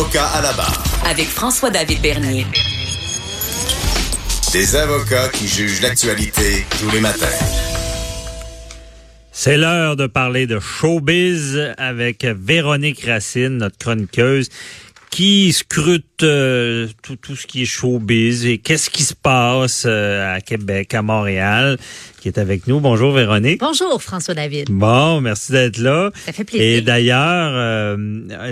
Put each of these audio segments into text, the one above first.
Avocat à la barre. Avec François-David Bernier. Des avocats qui jugent l'actualité tous les matins. C'est l'heure de parler de showbiz avec Véronique Racine, notre chroniqueuse, qui scrute euh, tout, tout ce qui est showbiz et qu'est-ce qui se passe euh, à Québec, à Montréal, qui est avec nous. Bonjour Véronique. Bonjour François David. Bon, merci d'être là. Ça fait plaisir. Et d'ailleurs, euh,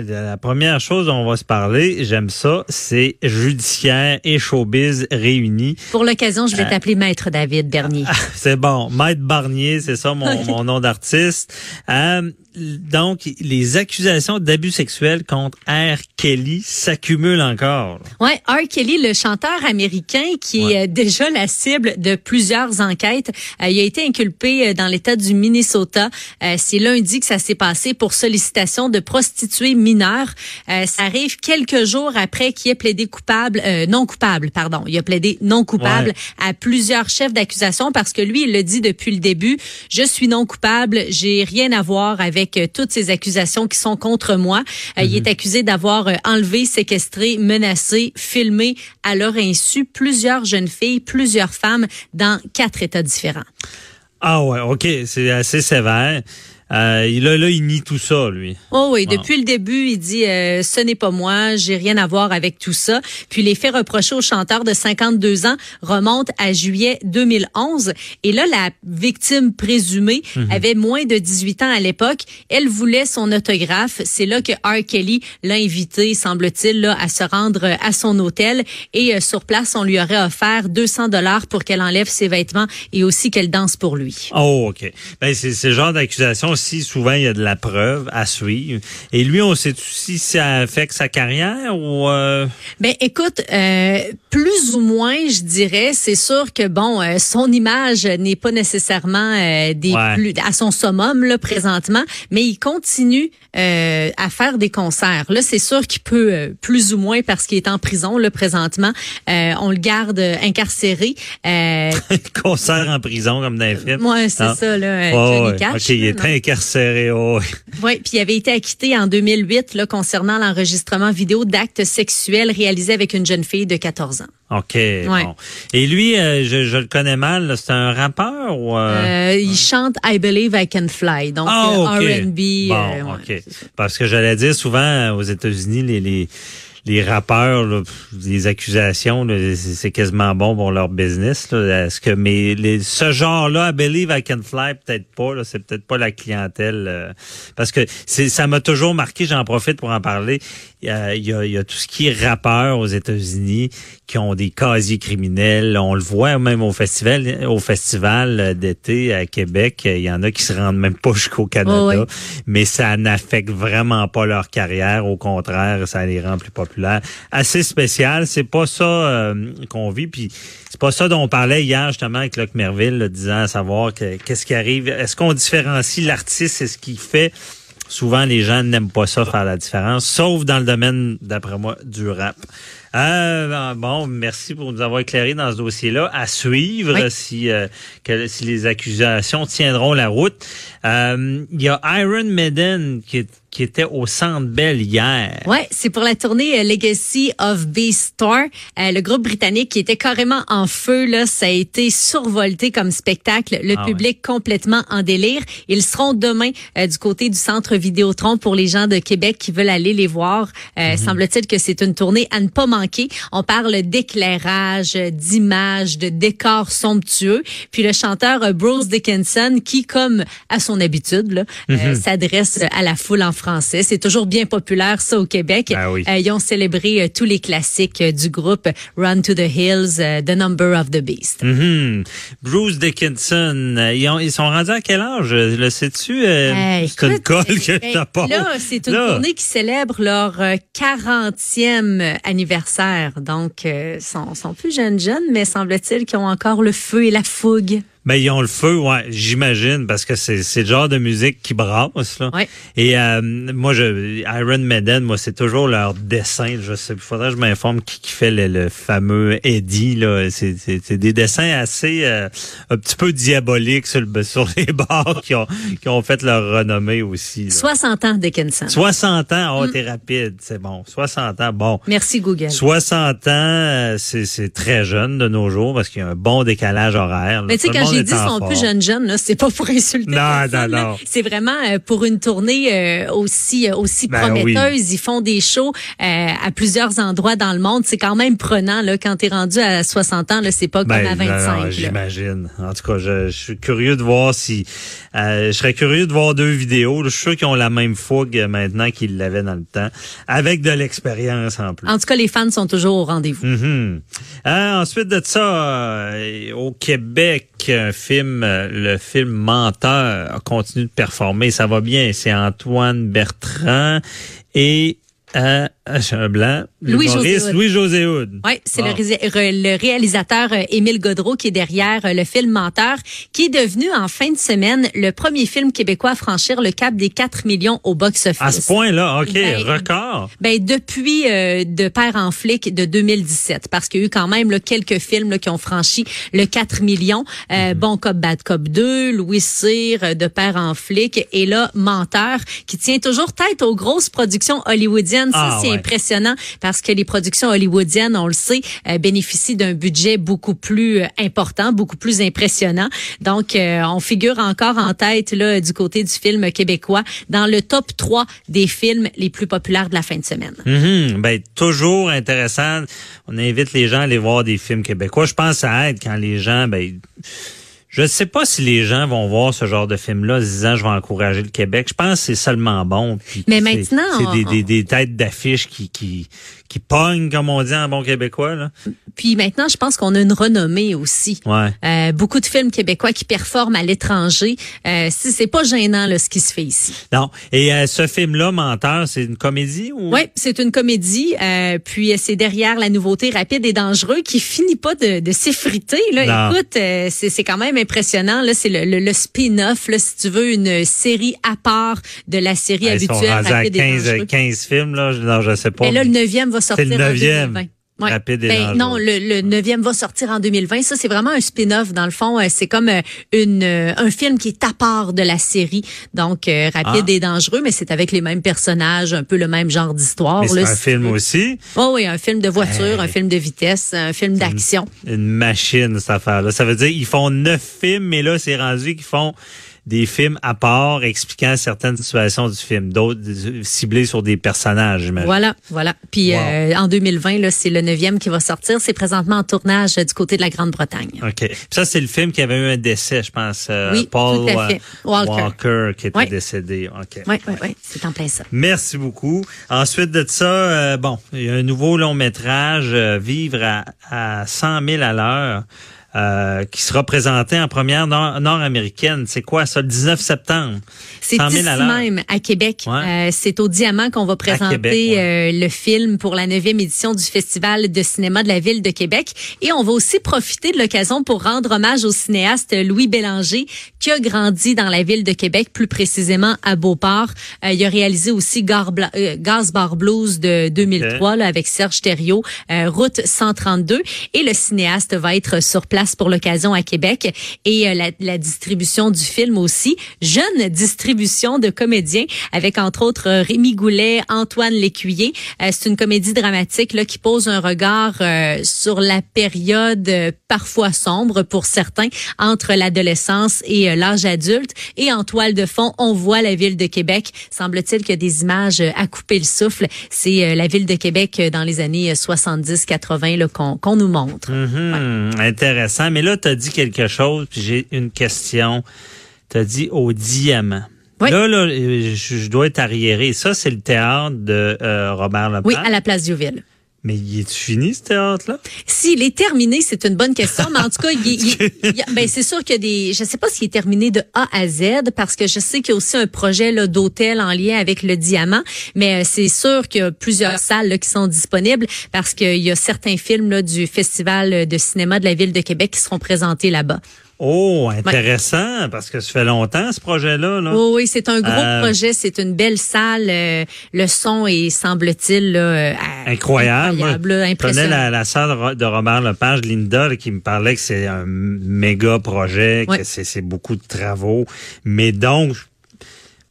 la première chose dont on va se parler, j'aime ça, c'est judiciaire et showbiz réunis. Pour l'occasion, je vais t'appeler Maître David Bernier. C'est bon, Maître Barnier, c'est ça mon, mon nom d'artiste. Euh, donc, les accusations d'abus sexuels contre R. Kelly s'accumulent encore. Ouais, R. Kelly, le chanteur américain qui Ouais. est euh, déjà la cible de plusieurs enquêtes, euh, il a été inculpé euh, dans l'État du Minnesota. Euh, C'est lundi que ça s'est passé pour sollicitation de prostituées mineures. Euh, ça arrive quelques jours après qu'il ait plaidé coupable, euh, non coupable, pardon. Il a plaidé non coupable Ouais. à plusieurs chefs d'accusation parce que lui, il le dit depuis le début, je suis non coupable, j'ai rien à voir avec euh, toutes ces accusations qui sont contre moi. Euh, Il est accusé d'avoir euh, enlevé, séquestré, menacé, filmé à leur insu plusieurs jeunes filles, plusieurs femmes dans quatre États différents. Ah ouais, ok, c'est assez sévère. Euh, il a là, il nie tout ça, lui. Oh oui, Wow. depuis le début, il dit euh, ce n'est pas moi, j'ai rien à voir avec tout ça. Puis les faits reprochés au chanteur de 52 ans remontent à juillet 2011 et là la victime présumée avait moins de 18 ans à l'époque, elle voulait son autographe, c'est là que R Kelly l'a invité semble-t-il là, à se rendre euh, à son hôtel et euh, sur place on lui aurait offert 200 dollars pour qu'elle enlève ses vêtements et aussi qu'elle danse pour lui. Oh, OK. Ben, c'est ce genre d'accusation aussi, souvent, il y a de la preuve à suivre. Et lui, on sait si ça affecte sa carrière ou... euh, Ben écoute, euh, plus ou moins, je dirais, c'est sûr que bon, euh, son image n'est pas nécessairement euh, des Ouais. plus à son summum là présentement, mais il continue euh, à faire des concerts. Là, c'est sûr qu'il peut euh, plus ou moins parce qu'il est en prison là présentement. Euh, on le garde incarcéré. Euh, concert en prison, comme dans les films. moi, c'est Ah. ça là, Oh, Johnny ouais. Cash. Il est? Incarcéré. Oh, ouais. Oui, puis il avait été acquitté en 2008 là, concernant l'enregistrement vidéo d'actes sexuels réalisés avec une jeune fille de 14 ans. OK, bon. Et lui, euh, je, je le connais mal, c'est un rappeur ou... euh, Euh, il chante I Believe I Can Fly, donc Ah. R&B. Bon, ouais, OK. Parce que j'allais dire souvent aux États-Unis, les, les, les rappeurs, là, les accusations, c'est quasiment bon pour leur business. Est-ce que mais les, ce genre-là, I believe I can fly, peut-être pas. C'est peut-être pas la clientèle. euh, parce que ça m'a toujours marqué. J'en profite pour en parler. Il y, a, il, y a, il y a tout ce qui est rappeurs aux États-Unis qui ont des casiers criminels. On le voit même au festival, au festival d'été à Québec. Il y en a qui se rendent même pas jusqu'au Canada Oh, oui. mais ça n'affecte vraiment pas leur carrière. Au contraire, ça les rend plus populaires. Assez spécial. C'est pas ça euh, qu'on vit. Puis c'est pas ça dont on parlait hier justement avec Locke Merville, là, disant à savoir que- qu'est-ce qui arrive? Est-ce qu'on différencie l'artiste? Et ce qu'il fait? Souvent, les gens n'aiment pas ça faire la différence, sauf dans le domaine, d'après moi, du rap. Euh, bon, merci pour nous avoir éclairé dans ce dossier-là. À suivre Oui. si, euh, que- si les accusations tiendront la route. Euh, Il y a Iron Maiden qui, est- qui était au Centre Bell hier. Ouais, c'est pour la tournée euh, Legacy of Beast Tour. Euh, le groupe britannique qui était carrément en feu là, ça a été survolté comme spectacle. Le Ah public complètement en délire. Ils seront demain euh, du côté du centre Vidéotron pour les gens de Québec qui veulent aller les voir. Mhm. Euh, Semble-t-il que c'est une tournée à ne pas manquer. Manquer. On parle d'éclairage, d'images, de décors somptueux. Puis le chanteur euh, Bruce Dickinson, qui, comme à son habitude, là, euh, s'adresse à la foule en français. C'est toujours bien populaire, ça, au Québec. Oui. Euh, ils ont célébré euh, tous les classiques euh, du groupe Run to the Hills, euh, The Number of the Beast. Mhm. Bruce Dickinson, euh, ils, ont- ils sont rendus à quel âge? Le sais-tu? euh, Euh, c'est une colle que ben, t'as pas. Là, c'est une Là. tournée qui célèbre leur euh, 40e anniversaire. Donc, euh, sont, sont plus jeunes jeunes, mais semble-t-il qu'ils ont encore le feu et la fougue. Ben, ils ont le feu, ouais, j'imagine, parce que c'est c'est le genre de musique qui brasse, là. Ouais. Et euh, moi, je, Iron Maiden, moi, c'est toujours leur dessin. Je sais, il faudrait que je m'informe qui, qui fait le, le fameux Eddie, là. C'est c'est- c'est des dessins assez, euh, un petit peu diaboliques sur, le, sur les bords qui ont, qui ont fait leur renommée aussi. là. 60 ans, Dickinson. 60 ans, oh, Mm. t'es rapide, c'est bon. 60 ans, bon. Merci, Google. 60 ans, euh, c'est c'est très jeune de nos jours parce qu'il y a un bon décalage horaire. là. Mais tu sais, Tout le quand monde j'ai dit en sont plus jeunes jeunes, là, c'est pas pour insulter Non, personne, non, non. C'est vraiment euh, pour une tournée euh, aussi euh, aussi Ben prometteuse. Ils font des shows euh, à plusieurs endroits dans le monde. C'est quand même prenant là quand t'es rendu à 60 ans. Là, c'est pas comme Ben, à non, 25. non, là. J'imagine. En tout cas, je, je suis curieux de voir si... euh, je serais curieux de voir deux vidéos. Je suis sûr qu'ils ont la même fougue maintenant qu'ils l'avaient dans le temps, avec de l'expérience en plus. En tout cas, les fans sont toujours au rendez-vous. Mhm. Euh, ensuite de ça, euh, au Québec, un film, euh, le film Menteur a continué de performer. Ça va bien. C'est Antoine Bertrand et euh, j'ai un blanc. Louis-José Hood. Oui, c'est le, Bon. réalisateur euh, Émile Godreau qui est derrière euh, le film Menteur, qui est devenu en fin de semaine le premier film québécois à franchir le cap des 4 millions au box-office. À ce point-là, OK, Ben, record. Ben depuis euh, de Père en flic de 2017, parce qu'il y a eu quand même là, quelques films là, qui ont franchi le 4 millions. Euh, Mhm. Bon Cop, Bad Cop 2, Louis Cyr, euh, de Père en flic, et là Menteur, qui tient toujours tête aux grosses productions hollywoodiennes. Ça, Ah, c'est ouais. Impressionnant parce que les productions hollywoodiennes, on le sait, euh, bénéficient d'un budget beaucoup plus euh, important, beaucoup plus impressionnant. Donc, euh, on figure encore en tête là du côté du film québécois dans le top 3 des films les plus populaires de la fin de semaine. Mhm. Ben, toujours intéressant. On invite les gens à aller voir des films québécois. Je pense à être quand les gens, ben, je ne sais pas si les gens vont voir ce genre de film-là en se disant je vais encourager le Québec. Je pense que c'est seulement bon. Puis Mais maintenant, c'est des, on- des, des têtes d'affiches qui, qui, qui pognent, comme on dit en bon québécois. Là. Puis maintenant, je pense qu'on a une renommée aussi. Ouais. Euh, beaucoup de films québécois qui performent à l'étranger. Euh, si c'est pas gênant là, ce qui se fait ici. Non. Et euh, ce film-là, Menteur, c'est une comédie ou? Oui, c'est une comédie. euh, puis c'est derrière la nouveauté rapide et dangereux qui finit pas de, de s'effriter. Là, Non. écoute, euh, c'est c'est quand même impressionnant. Là, c'est le, le, le spin-off. Là, si tu veux, une série à part de la série Ben, Ils sont habituelle rendus à rapide et 15, dangereux. 15 films, là. Je- Non, je sais pas. Mais là, le neuvième va sortir le en neuvième. 2020. Ouais. Rapide et Ben, non, le, le neuvième va sortir en 2020. Ça, c'est vraiment un spin-off. Dans le fond, Euh, c'est comme euh, une euh, un film qui est à part de la série. Donc, euh, rapide Ah. et dangereux, mais c'est avec les mêmes personnages, un peu le même genre d'histoire. C'est un film aussi? Oh oui, un film de voiture, Hey. un film de vitesse, un film d'action. une machine, cette affaire-là. Ça veut dire qu'ils font neuf films, mais là, c'est rendu qu'ils font des films à part expliquant certaines situations du film, d'autres ciblés sur des personnages, j'imagine. Voilà, voilà. Puis Wow. euh, en 2020, là, c'est le neuvième qui va sortir. C'est présentement en tournage euh, du côté de la Grande-Bretagne. OK. Puis ça, c'est le film qui avait eu un décès, je pense. euh, Oui, Paul tout à fait. euh, Walker. qui était Oui. décédé. OK. Oui, oui, oui. C'est en plein ça. Merci beaucoup. Ensuite de ça, euh, bon, il y a un nouveau long métrage, Vivre à, à 100 000 à l'heure, euh, qui sera présenté en première nord- nord-américaine. C'est quoi ça, le 19 septembre? C'est 100 000 ici à même, à Québec. Ouais. Euh, c'est au Diamant qu'on va présenter Québec, ouais. euh, le film pour la neuvième édition du Festival de cinéma de la Ville de Québec. Et on va aussi profiter de l'occasion pour rendre hommage au cinéaste Louis Bélanger, qui a grandi dans la Ville de Québec, plus précisément à Beauport. Euh, il a réalisé aussi Gar Bla- euh, Gaz Bar Blues de 2003 là, avec Serge Thériault, euh, Route 132. Et le cinéaste va être sur place pour l'occasion à Québec et la, la, distribution du film aussi. Jeune distribution de comédiens avec entre autres Rémi Goulet, Antoine Lécuyer. c'est une comédie dramatique là, qui pose un regard sur la période parfois sombre pour certains entre l'adolescence et l'âge adulte. Et en toile de fond, on voit la ville de Québec. Semble-t-il que des images à couper le souffle. C'est la ville de Québec dans les années 70-80 qu'on nous montre. Mm-hmm. Intéressant. Mais là, tu as dit quelque chose, puis j'ai une question. Tu as dit au diamant. Là, là, je, dois être arriéré. Ça, c'est le théâtre de euh, Robert Lepage. Oui, à la place Diouville. Mais il est fini ce théâtre-là? S'il est terminé, c'est une bonne question, mais en tout cas, il, ben c'est sûr que des, je sais pas s'il est terminé de A à Z parce que je sais qu'il y a aussi un projet là d'hôtel en lien avec le diamant, mais euh, c'est sûr qu'il y a plusieurs salles là, qui sont disponibles parce qu'il y a certains films là du festival de cinéma de la ville de Québec qui seront présentés là-bas. Oh, intéressant, parce que ça fait longtemps ce projet-là. Là. oui, c'est un gros euh, projet, c'est une belle salle. Euh, le son est, semble-t-il, euh, incroyable. incroyable Je connais la, la, salle de Robert Lepage, Linda, qui me parlait que c'est un méga projet, que c'est beaucoup de travaux. Mais donc,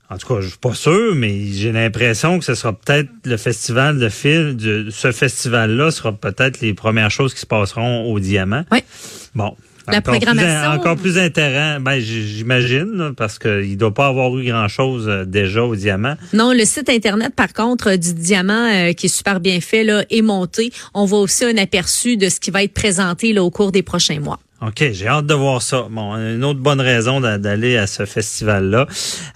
en tout cas, je suis pas sûr, mais j'ai l'impression que ce sera peut-être le festival de film, de, ce festival-là sera peut-être les premières choses qui se passeront au Diamant. Oui. Bon, la encore programmation? Plus, encore plus intéressant, ben, j'imagine, parce qu'il ne doit pas avoir eu grand-chose euh, déjà au Diamant. Non, le site Internet, par contre, du Diamant, euh, qui est super bien fait, là, est monté. On voit aussi un aperçu de ce qui va être présenté là, au cours des prochains mois. OK, j'ai hâte de voir ça. Bon, une autre bonne raison d'aller à ce festival-là.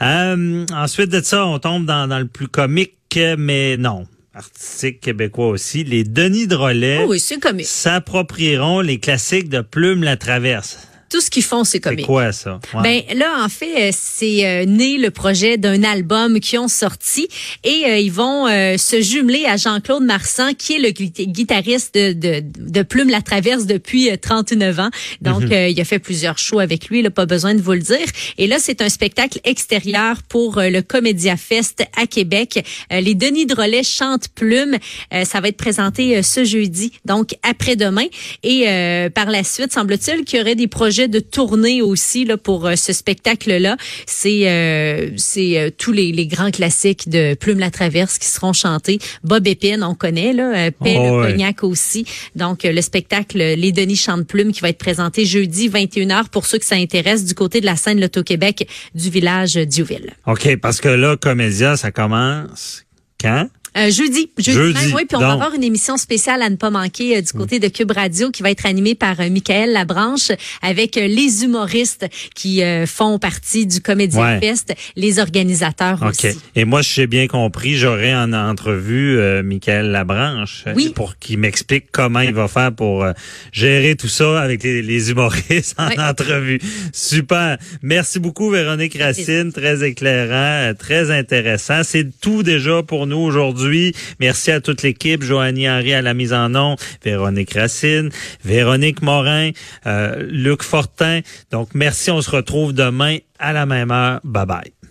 Euh, ensuite de ça, on tombe dans, dans le plus comique, mais non, artistique québécois aussi, les Denis Drolet oh s'approprieront les classiques de Plume la Traverse tout ce qu'ils font, c'est comique. C'est quoi ça? Ben là, en fait, euh, c'est euh, né le projet d'un album qui ont sorti et euh, ils vont se jumeler à Jean-Claude Marsan, qui est le guitariste de, de, de Plume la Traverse depuis 39 ans. Donc, mhm. il a fait plusieurs shows avec lui, il n'a pas besoin de vous le dire. Et là, c'est un spectacle extérieur pour le Comédia Fest à Québec. les Denis Drolet chantent Plume. ça va être présenté ce jeudi, donc après-demain. Et par la suite, semble-t-il qu'il y aurait des projets de tournée aussi là pour euh, ce spectacle-là. C'est euh, c'est euh, tous les, les, grands classiques de Plume la Traverse qui seront chantés. Bob Épine, on connaît là, Paix oh, le cognac aussi. Donc le spectacle Les Denis chantent Plume qui va être présenté jeudi 21h pour ceux que ça intéresse du côté de la scène Loto-Québec du village d'Youville. OK, parce que là Comédia ça commence quand? Euh, jeudi, jeudi, même, oui. Puis on va avoir une émission spéciale à ne pas manquer euh, du côté de Cube Radio qui va être animée par euh, Michael Labranche avec les humoristes qui font partie du Comédien Fest, les organisateurs aussi. Et moi, j'ai bien compris, j'aurai en entrevue Michael Labranche pour qu'il m'explique comment il va faire pour gérer tout ça avec les, humoristes en entrevue. Super. Merci beaucoup, Véronique Racine. Très éclairant, très intéressant. C'est tout déjà pour nous Merci à toute l'équipe, Joanie Henry à la mise en nom, Véronique Racine, Véronique Morin, euh, Luc Fortin. Donc merci, on se retrouve demain à la même heure. Bye bye.